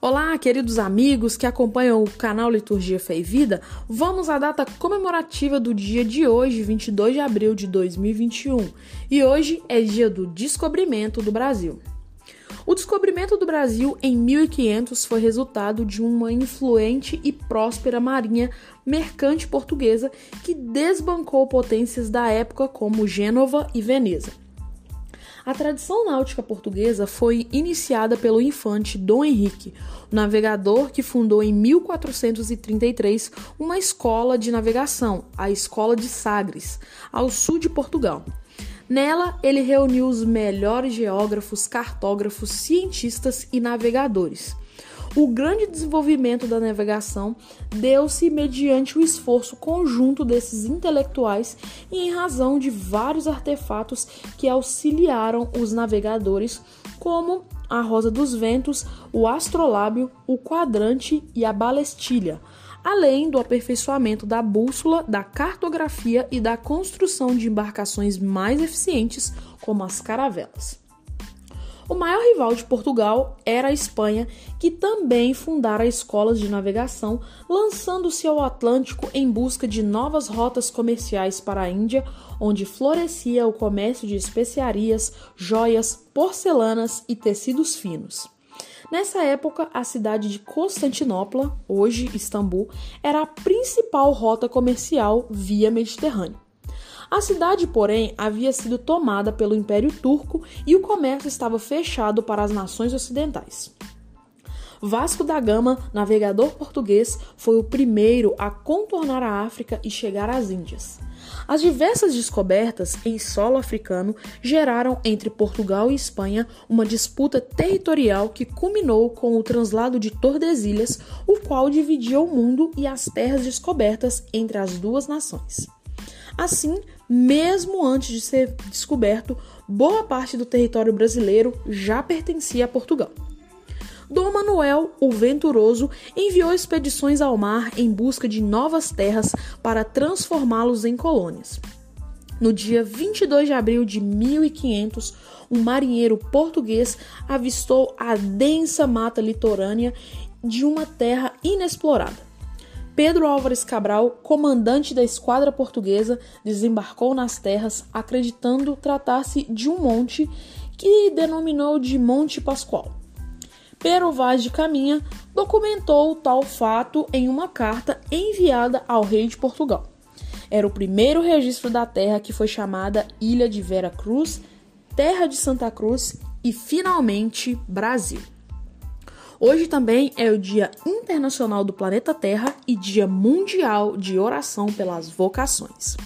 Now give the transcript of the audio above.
Olá, queridos amigos que acompanham o canal Liturgia Fé e Vida. Vamos à data comemorativa do dia de hoje, 22 de abril de 2021. E hoje é dia do descobrimento do Brasil. O descobrimento do Brasil em 1500 foi resultado de uma influente e próspera marinha mercante portuguesa que desbancou potências da época como Gênova e Veneza. A tradição náutica portuguesa foi iniciada pelo infante Dom Henrique, navegador que fundou em 1433 uma escola de navegação, a Escola de Sagres, ao sul de Portugal. Nela, ele reuniu os melhores geógrafos, cartógrafos, cientistas e navegadores. O grande desenvolvimento da navegação deu-se mediante o esforço conjunto desses intelectuais e em razão de vários artefatos que auxiliaram os navegadores, como a rosa dos ventos, o astrolábio, o quadrante e a balestilha, além do aperfeiçoamento da bússola, da cartografia e da construção de embarcações mais eficientes, como as caravelas. O maior rival de Portugal era a Espanha, que também fundara escolas de navegação, lançando-se ao Atlântico em busca de novas rotas comerciais para a Índia, onde florescia o comércio de especiarias, joias, porcelanas e tecidos finos. Nessa época, a cidade de Constantinopla, hoje Istambul, era a principal rota comercial via Mediterrâneo. A cidade, porém, havia sido tomada pelo Império Turco e o comércio estava fechado para as nações ocidentais. Vasco da Gama, navegador português, foi o primeiro a contornar a África e chegar às Índias. As diversas descobertas em solo africano geraram entre Portugal e Espanha uma disputa territorial que culminou com o translado de Tordesilhas, o qual dividia o mundo e as terras descobertas entre as duas nações. Assim, mesmo antes de ser descoberto, boa parte do território brasileiro já pertencia a Portugal. Dom Manuel, o Venturoso, enviou expedições ao mar em busca de novas terras para transformá-los em colônias. No dia 22 de abril de 1500, um marinheiro português avistou a densa mata litorânea de uma terra inexplorada. Pedro Álvares Cabral, comandante da esquadra portuguesa, desembarcou nas terras, acreditando tratar-se de um monte que denominou de Monte Pascoal. Pero Vaz de Caminha documentou tal fato em uma carta enviada ao rei de Portugal. Era o primeiro registro da terra que foi chamada Ilha de Vera Cruz, Terra de Santa Cruz e finalmente Brasil. Hoje também é o Dia Internacional do Planeta Terra e Dia Mundial de Oração pelas Vocações.